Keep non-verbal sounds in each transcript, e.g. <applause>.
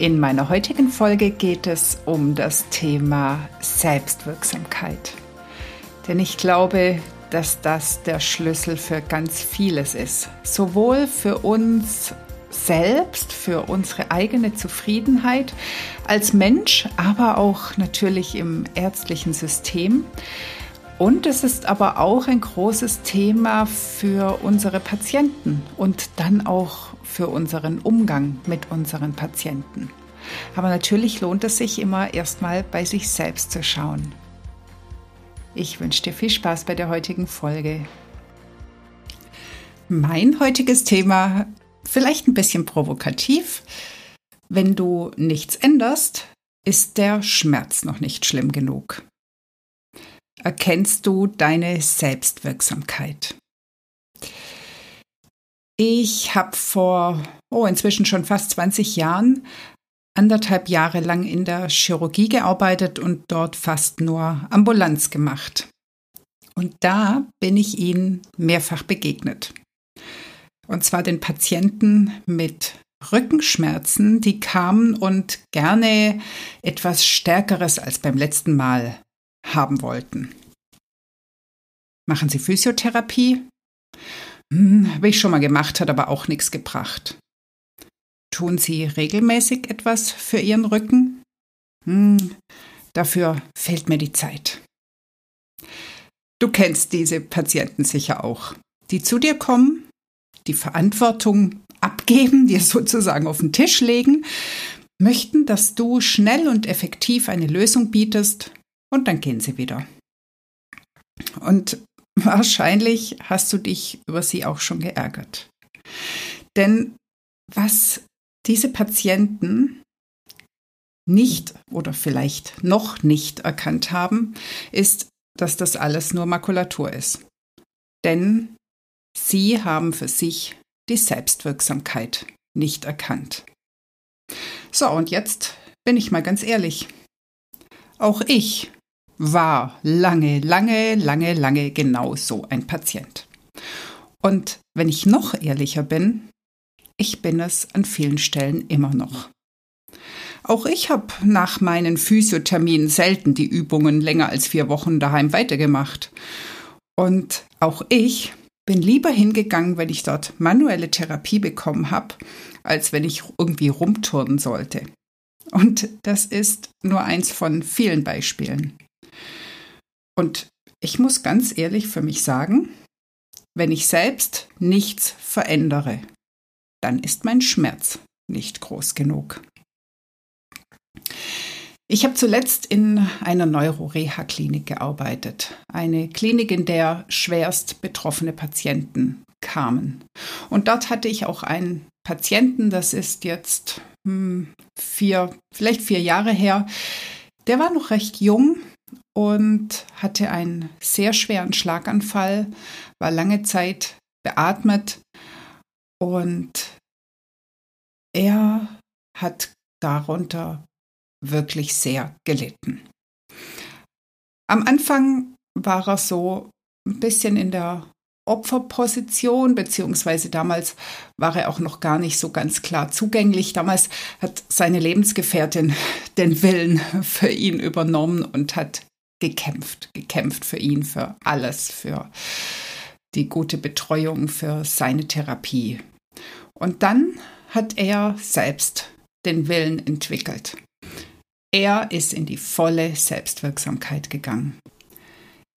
In meiner heutigen Folge geht es um das Thema Selbstwirksamkeit. Denn ich glaube, dass das der Schlüssel für ganz vieles ist. Sowohl für uns selbst, für unsere eigene Zufriedenheit als Mensch, aber auch natürlich im ärztlichen System. Und es ist aber auch ein großes Thema für unsere Patienten und dann auch für unseren Umgang mit unseren Patienten. Aber natürlich lohnt es sich immer erstmal bei sich selbst zu schauen. Ich wünsche dir viel Spaß bei der heutigen Folge. Mein heutiges Thema, vielleicht ein bisschen provokativ. Wenn du nichts änderst, ist der Schmerz noch nicht schlimm genug. Erkennst du deine Selbstwirksamkeit? Ich habe vor, oh, inzwischen schon fast 20 Jahren anderthalb Jahre lang in der Chirurgie gearbeitet und dort fast nur Ambulanz gemacht. Und da bin ich ihnen mehrfach begegnet. Und zwar den Patienten mit Rückenschmerzen, die kamen und gerne etwas Stärkeres als beim letzten Mal haben wollten. Machen Sie Physiotherapie? Hm, habe ich schon mal gemacht, hat aber auch nichts gebracht. Tun Sie regelmäßig etwas für Ihren Rücken? Hm, dafür fehlt mir die Zeit. Du kennst diese Patienten sicher auch, die zu dir kommen, die Verantwortung abgeben, dir sozusagen auf den Tisch legen, möchten, dass du schnell und effektiv eine Lösung bietest und dann gehen sie wieder. Und Wahrscheinlich hast du dich über sie auch schon geärgert. Denn was diese Patienten nicht oder vielleicht noch nicht erkannt haben, ist, dass das alles nur Makulatur ist. Denn sie haben für sich die Selbstwirksamkeit nicht erkannt. So, und jetzt bin ich mal ganz ehrlich. Auch ich war lange, lange, lange, lange genau so ein Patient. Und wenn ich noch ehrlicher bin, ich bin es an vielen Stellen immer noch. Auch ich habe nach meinen Physiotherminen selten die Übungen länger als vier Wochen daheim weitergemacht. Und auch ich bin lieber hingegangen, wenn ich dort manuelle Therapie bekommen habe, als wenn ich irgendwie rumturnen sollte. Und das ist nur eins von vielen Beispielen. Und ich muss ganz ehrlich für mich sagen, wenn ich selbst nichts verändere, dann ist mein Schmerz nicht groß genug. Ich habe zuletzt in einer Neuroreha-Klinik gearbeitet. Eine Klinik, in der schwerst betroffene Patienten kamen. Und dort hatte ich auch einen Patienten, das ist jetzt hm, vier, vielleicht vier Jahre her. Der war noch recht jung, und hatte einen sehr schweren Schlaganfall, war lange Zeit beatmet und er hat darunter wirklich sehr gelitten. Am Anfang war er so ein bisschen in der Opferposition, beziehungsweise damals war er auch noch gar nicht so ganz klar zugänglich. Damals hat seine Lebensgefährtin <laughs> den Willen für ihn übernommen und hat gekämpft, gekämpft für ihn, für alles, für die gute Betreuung, für seine Therapie. Und dann hat er selbst den Willen entwickelt. Er ist in die volle Selbstwirksamkeit gegangen.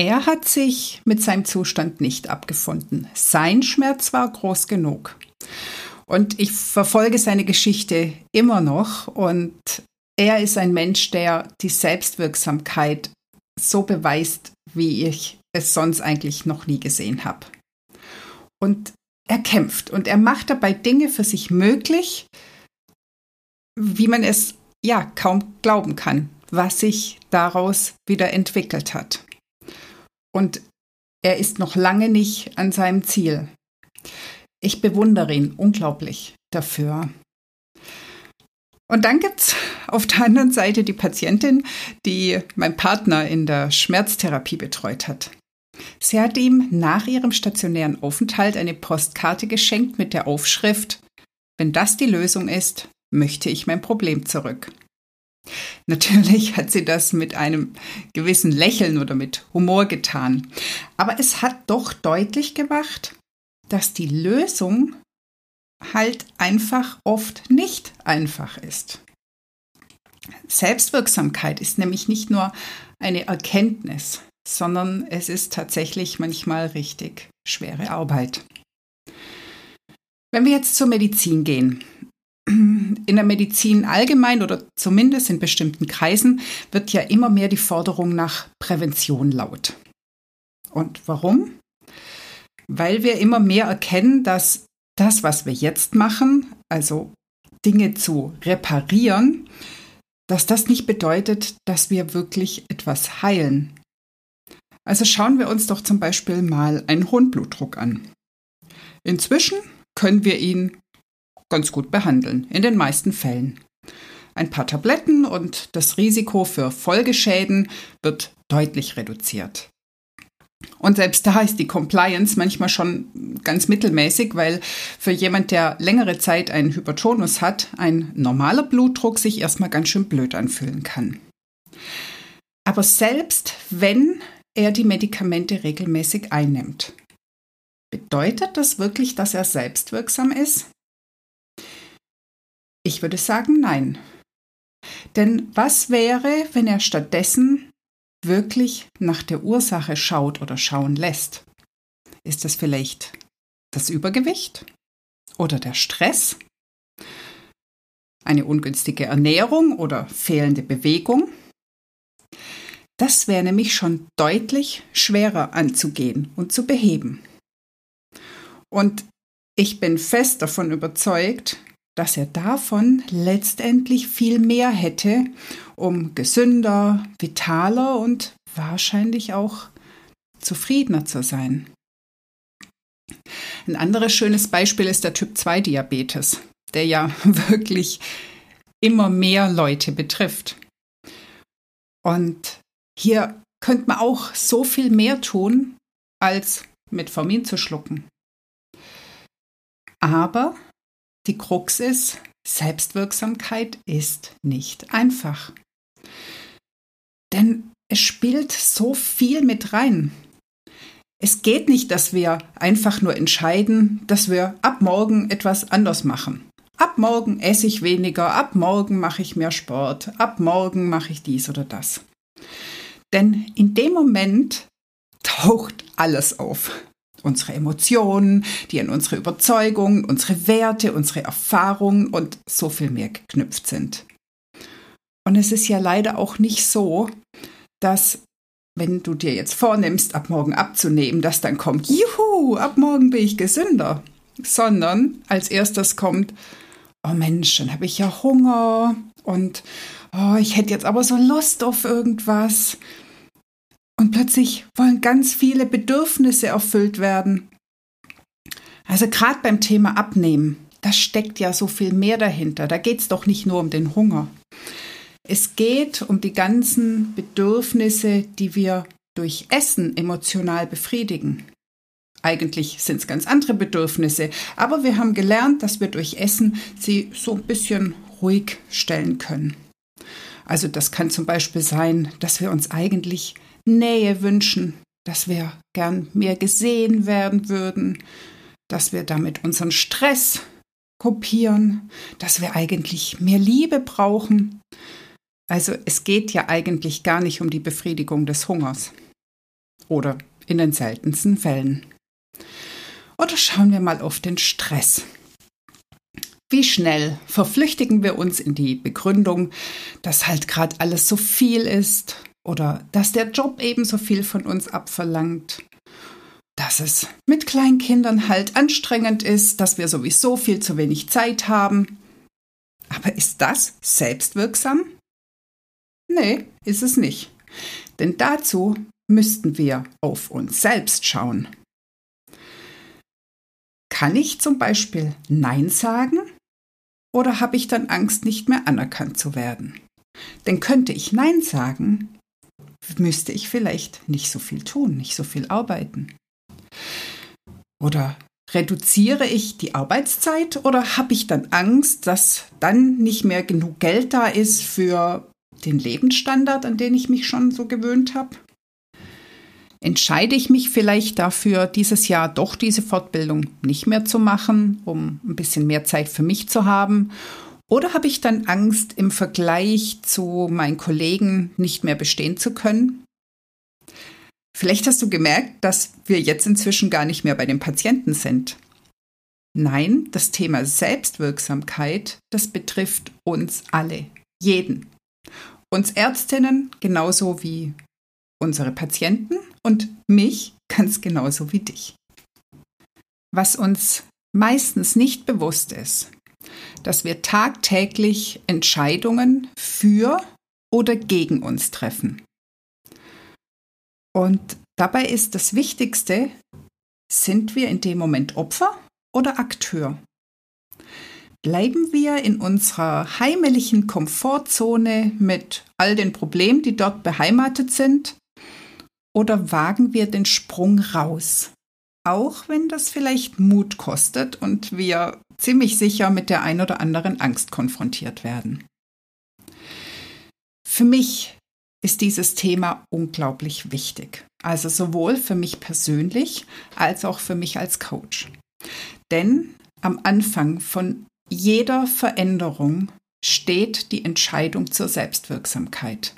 Er hat sich mit seinem Zustand nicht abgefunden. Sein Schmerz war groß genug. Und ich verfolge seine Geschichte immer noch und er ist ein Mensch, der die Selbstwirksamkeit so beweist, wie ich es sonst eigentlich noch nie gesehen habe. Und er kämpft und er macht dabei Dinge für sich möglich, wie man es ja kaum glauben kann, was sich daraus wieder entwickelt hat. Und er ist noch lange nicht an seinem Ziel. Ich bewundere ihn unglaublich dafür. Und dann gibt's auf der anderen Seite die Patientin, die mein Partner in der Schmerztherapie betreut hat. Sie hat ihm nach ihrem stationären Aufenthalt eine Postkarte geschenkt mit der Aufschrift Wenn das die Lösung ist, möchte ich mein Problem zurück. Natürlich hat sie das mit einem gewissen Lächeln oder mit Humor getan, aber es hat doch deutlich gemacht, dass die Lösung halt einfach oft nicht einfach ist. Selbstwirksamkeit ist nämlich nicht nur eine Erkenntnis, sondern es ist tatsächlich manchmal richtig schwere Arbeit. Wenn wir jetzt zur Medizin gehen, in der Medizin allgemein oder zumindest in bestimmten Kreisen wird ja immer mehr die Forderung nach Prävention laut. Und warum? Weil wir immer mehr erkennen, dass das, was wir jetzt machen, also Dinge zu reparieren, dass das nicht bedeutet, dass wir wirklich etwas heilen. Also schauen wir uns doch zum Beispiel mal einen hohen Blutdruck an. Inzwischen können wir ihn ganz gut behandeln, in den meisten Fällen. Ein paar Tabletten und das Risiko für Folgeschäden wird deutlich reduziert. Und selbst da ist die Compliance manchmal schon ganz mittelmäßig, weil für jemand, der längere Zeit einen Hypertonus hat, ein normaler Blutdruck sich erstmal ganz schön blöd anfühlen kann. Aber selbst wenn er die Medikamente regelmäßig einnimmt, bedeutet das wirklich, dass er selbstwirksam ist? Ich würde sagen, nein. Denn was wäre, wenn er stattdessen wirklich nach der Ursache schaut oder schauen lässt? Ist das vielleicht das Übergewicht oder der Stress? Eine ungünstige Ernährung oder fehlende Bewegung? Das wäre nämlich schon deutlich schwerer anzugehen und zu beheben. Und ich bin fest davon überzeugt, dass er davon letztendlich viel mehr hätte, um gesünder, vitaler und wahrscheinlich auch zufriedener zu sein. Ein anderes schönes Beispiel ist der Typ-2-Diabetes, der ja <laughs> wirklich immer mehr Leute betrifft. Und hier könnte man auch so viel mehr tun, als Metformin zu schlucken. Aber die Krux ist, Selbstwirksamkeit ist nicht einfach. Denn es spielt so viel mit rein. Es geht nicht, dass wir einfach nur entscheiden, dass wir ab morgen etwas anders machen. Ab morgen esse ich weniger, ab morgen mache ich mehr Sport, ab morgen mache ich dies oder das. Denn in dem Moment taucht alles auf unsere Emotionen, die an unsere Überzeugungen, unsere Werte, unsere Erfahrungen und so viel mehr geknüpft sind. Und es ist ja leider auch nicht so, dass wenn du dir jetzt vornimmst, ab morgen abzunehmen, dass dann kommt, juhu, ab morgen bin ich gesünder, sondern als erstes kommt, oh Mensch, dann habe ich ja Hunger und oh, ich hätte jetzt aber so Lust auf irgendwas und plötzlich wollen ganz viele Bedürfnisse erfüllt werden. Also gerade beim Thema Abnehmen, da steckt ja so viel mehr dahinter. Da geht es doch nicht nur um den Hunger. Es geht um die ganzen Bedürfnisse, die wir durch Essen emotional befriedigen. Eigentlich sind es ganz andere Bedürfnisse, aber wir haben gelernt, dass wir durch Essen sie so ein bisschen ruhig stellen können. Also das kann zum Beispiel sein, dass wir uns eigentlich Nähe wünschen, dass wir gern mehr gesehen werden würden, dass wir damit unseren Stress kopieren, dass wir eigentlich mehr Liebe brauchen. Also es geht ja eigentlich gar nicht um die Befriedigung des Hungers. Oder in den seltensten Fällen. Oder schauen wir mal auf den Stress. Wie schnell verflüchtigen wir uns in die Begründung, dass halt gerade alles so viel ist oder dass der Job ebenso viel von uns abverlangt, dass es mit Kleinkindern halt anstrengend ist, dass wir sowieso viel zu wenig Zeit haben. Aber ist das selbstwirksam? Nee, ist es nicht. Denn dazu müssten wir auf uns selbst schauen. Kann ich zum Beispiel Nein sagen? Oder habe ich dann Angst, nicht mehr anerkannt zu werden? Denn könnte ich Nein sagen, müsste ich vielleicht nicht so viel tun, nicht so viel arbeiten. Oder reduziere ich die Arbeitszeit oder habe ich dann Angst, dass dann nicht mehr genug Geld da ist für den Lebensstandard, an den ich mich schon so gewöhnt habe? Entscheide ich mich vielleicht dafür, dieses Jahr doch diese Fortbildung nicht mehr zu machen, um ein bisschen mehr Zeit für mich zu haben? Oder habe ich dann Angst, im Vergleich zu meinen Kollegen nicht mehr bestehen zu können? Vielleicht hast du gemerkt, dass wir jetzt inzwischen gar nicht mehr bei den Patienten sind. Nein, das Thema Selbstwirksamkeit, das betrifft uns alle, jeden. Uns Ärztinnen genauso wie unsere Patienten und mich ganz genauso wie dich. Was uns meistens nicht bewusst ist, dass wir tagtäglich Entscheidungen für oder gegen uns treffen. Und dabei ist das Wichtigste, sind wir in dem Moment Opfer oder Akteur? Bleiben wir in unserer heimlichen Komfortzone mit all den Problemen, die dort beheimatet sind? Oder wagen wir den Sprung raus? Auch wenn das vielleicht Mut kostet und wir ziemlich sicher mit der ein oder anderen Angst konfrontiert werden. Für mich ist dieses Thema unglaublich wichtig. Also sowohl für mich persönlich als auch für mich als Coach. Denn am Anfang von jeder Veränderung steht die Entscheidung zur Selbstwirksamkeit.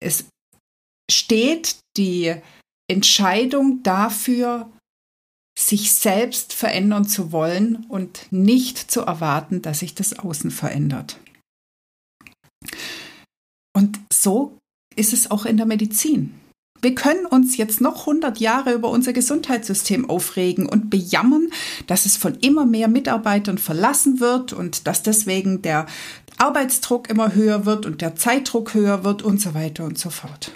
Es steht die Entscheidung dafür, sich selbst verändern zu wollen und nicht zu erwarten, dass sich das Außen verändert. Und so ist es auch in der Medizin. Wir können uns jetzt noch 100 Jahre über unser Gesundheitssystem aufregen und bejammern, dass es von immer mehr Mitarbeitern verlassen wird und dass deswegen der Arbeitsdruck immer höher wird und der Zeitdruck höher wird und so weiter und so fort.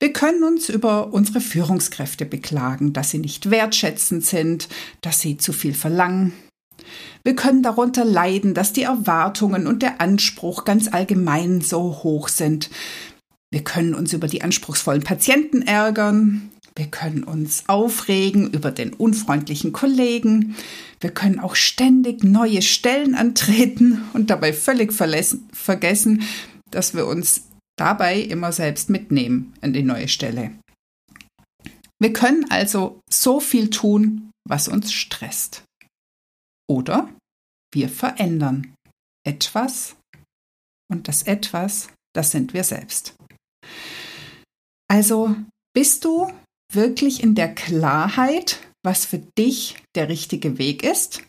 Wir können uns über unsere Führungskräfte beklagen, dass sie nicht wertschätzend sind, dass sie zu viel verlangen. Wir können darunter leiden, dass die Erwartungen und der Anspruch ganz allgemein so hoch sind. Wir können uns über die anspruchsvollen Patienten ärgern. Wir können uns aufregen über den unfreundlichen Kollegen. Wir können auch ständig neue Stellen antreten und dabei völlig vergessen, dass wir uns dabei immer selbst mitnehmen an die neue Stelle. Wir können also so viel tun, was uns stresst. Oder wir verändern etwas und das etwas, das sind wir selbst. Also bist du wirklich in der Klarheit, was für dich der richtige Weg ist?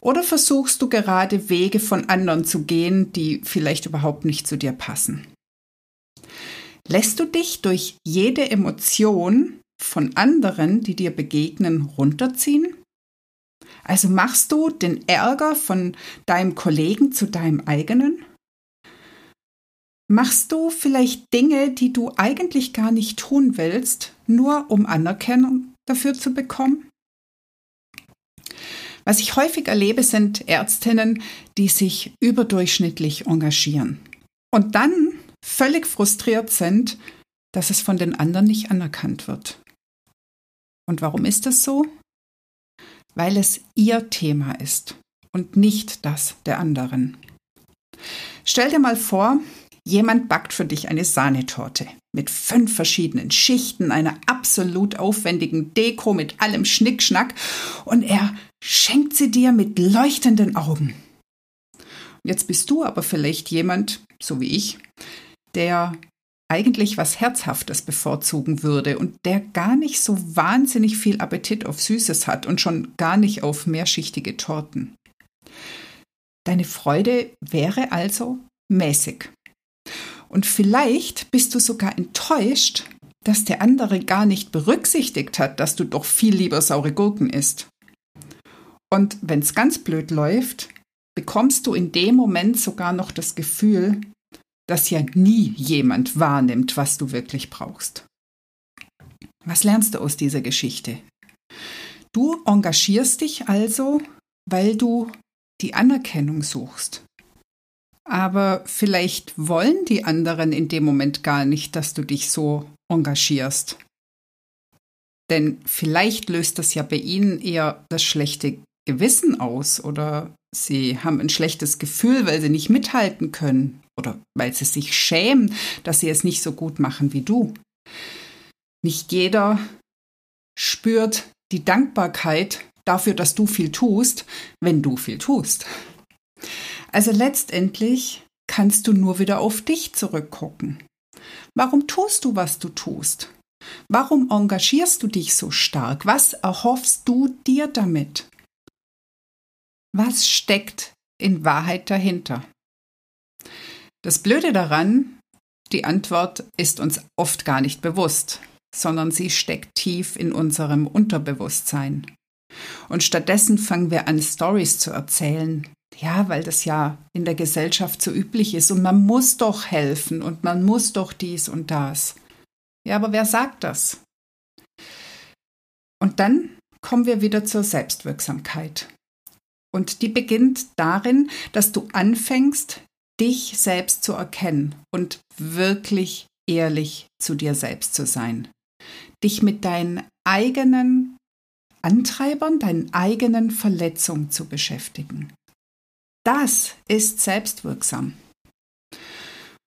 Oder versuchst du gerade Wege von anderen zu gehen, die vielleicht überhaupt nicht zu dir passen? Lässt du dich durch jede Emotion von anderen, die dir begegnen, runterziehen? Also machst du den Ärger von deinem Kollegen zu deinem eigenen? Machst du vielleicht Dinge, die du eigentlich gar nicht tun willst, nur um Anerkennung dafür zu bekommen? Was ich häufig erlebe, sind Ärztinnen, die sich überdurchschnittlich engagieren und dann völlig frustriert sind, dass es von den anderen nicht anerkannt wird. Und warum ist das so? Weil es ihr Thema ist und nicht das der anderen. Stell dir mal vor, Jemand backt für dich eine Sahnetorte mit fünf verschiedenen Schichten, einer absolut aufwendigen Deko mit allem Schnickschnack und er schenkt sie dir mit leuchtenden Augen. Jetzt bist du aber vielleicht jemand, so wie ich, der eigentlich was Herzhaftes bevorzugen würde und der gar nicht so wahnsinnig viel Appetit auf Süßes hat und schon gar nicht auf mehrschichtige Torten. Deine Freude wäre also mäßig. Und vielleicht bist du sogar enttäuscht, dass der andere gar nicht berücksichtigt hat, dass du doch viel lieber saure Gurken isst. Und wenn es ganz blöd läuft, bekommst du in dem Moment sogar noch das Gefühl, dass ja nie jemand wahrnimmt, was du wirklich brauchst. Was lernst du aus dieser Geschichte? Du engagierst dich also, weil du die Anerkennung suchst. Aber vielleicht wollen die anderen in dem Moment gar nicht, dass du dich so engagierst. Denn vielleicht löst das ja bei ihnen eher das schlechte Gewissen aus oder sie haben ein schlechtes Gefühl, weil sie nicht mithalten können oder weil sie sich schämen, dass sie es nicht so gut machen wie du. Nicht jeder spürt die Dankbarkeit dafür, dass du viel tust, wenn du viel tust. Also letztendlich kannst du nur wieder auf dich zurückgucken. Warum tust du, was du tust? Warum engagierst du dich so stark? Was erhoffst du dir damit? Was steckt in Wahrheit dahinter? Das Blöde daran, die Antwort ist uns oft gar nicht bewusst, sondern sie steckt tief in unserem Unterbewusstsein. Und stattdessen fangen wir an, Stories zu erzählen. Ja, weil das ja in der Gesellschaft so üblich ist und man muss doch helfen und man muss doch dies und das. Ja, aber wer sagt das? Und dann kommen wir wieder zur Selbstwirksamkeit. Und die beginnt darin, dass du anfängst, dich selbst zu erkennen und wirklich ehrlich zu dir selbst zu sein. Dich mit deinen eigenen Antreibern, deinen eigenen Verletzungen zu beschäftigen. Das ist selbstwirksam.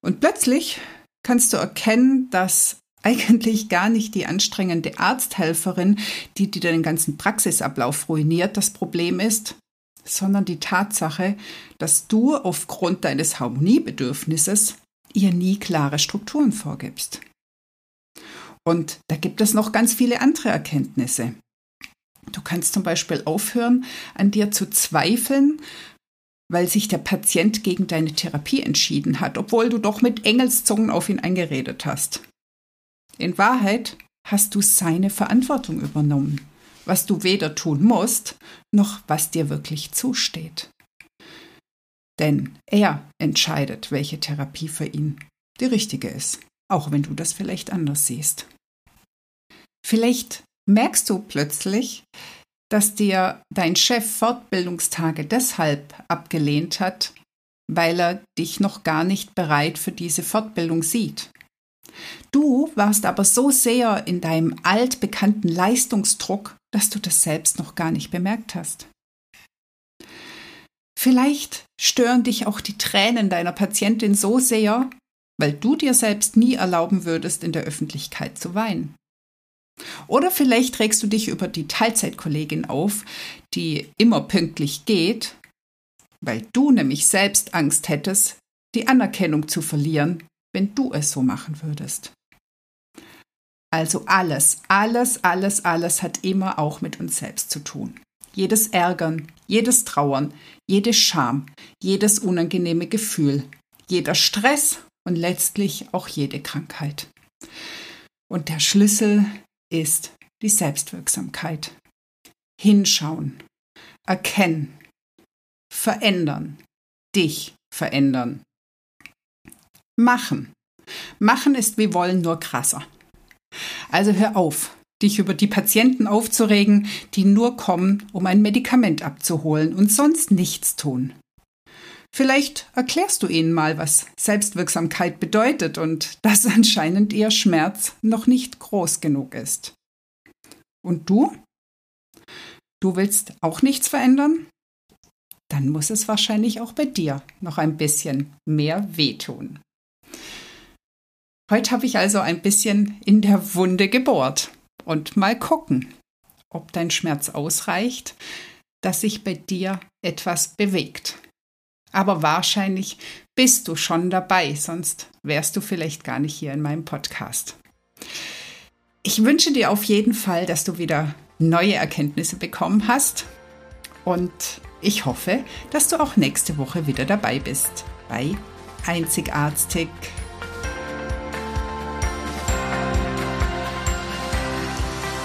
Und plötzlich kannst du erkennen, dass eigentlich gar nicht die anstrengende Arzthelferin, die dir den ganzen Praxisablauf ruiniert, das Problem ist, sondern die Tatsache, dass du aufgrund deines Harmoniebedürfnisses ihr nie klare Strukturen vorgibst. Und da gibt es noch ganz viele andere Erkenntnisse. Du kannst zum Beispiel aufhören, an dir zu zweifeln, weil sich der Patient gegen deine Therapie entschieden hat, obwohl du doch mit Engelszungen auf ihn eingeredet hast. In Wahrheit hast du seine Verantwortung übernommen, was du weder tun musst, noch was dir wirklich zusteht. Denn er entscheidet, welche Therapie für ihn die richtige ist, auch wenn du das vielleicht anders siehst. Vielleicht merkst du plötzlich, dass dir dein Chef Fortbildungstage deshalb abgelehnt hat, weil er dich noch gar nicht bereit für diese Fortbildung sieht. Du warst aber so sehr in deinem altbekannten Leistungsdruck, dass du das selbst noch gar nicht bemerkt hast. Vielleicht stören dich auch die Tränen deiner Patientin so sehr, weil du dir selbst nie erlauben würdest, in der Öffentlichkeit zu weinen. Oder vielleicht regst du dich über die Teilzeitkollegin auf, die immer pünktlich geht, weil du nämlich selbst Angst hättest, die Anerkennung zu verlieren, wenn du es so machen würdest. Also alles, alles, alles, alles hat immer auch mit uns selbst zu tun. Jedes Ärgern, jedes Trauern, jede Scham, jedes unangenehme Gefühl, jeder Stress und letztlich auch jede Krankheit. Und der Schlüssel ist die Selbstwirksamkeit. Hinschauen, erkennen, verändern, dich verändern. Machen. Machen ist wie wollen nur krasser. Also hör auf, dich über die Patienten aufzuregen, die nur kommen, um ein Medikament abzuholen und sonst nichts tun. Vielleicht erklärst du ihnen mal, was Selbstwirksamkeit bedeutet und dass <laughs> anscheinend ihr Schmerz noch nicht groß genug ist. Und du? Du willst auch nichts verändern? Dann muss es wahrscheinlich auch bei dir noch ein bisschen mehr wehtun. Heute habe ich also ein bisschen in der Wunde gebohrt und mal gucken, ob dein Schmerz ausreicht, dass sich bei dir etwas bewegt aber wahrscheinlich bist du schon dabei, sonst wärst du vielleicht gar nicht hier in meinem Podcast. Ich wünsche dir auf jeden Fall, dass du wieder neue Erkenntnisse bekommen hast und ich hoffe, dass du auch nächste Woche wieder dabei bist bei Einzigartig.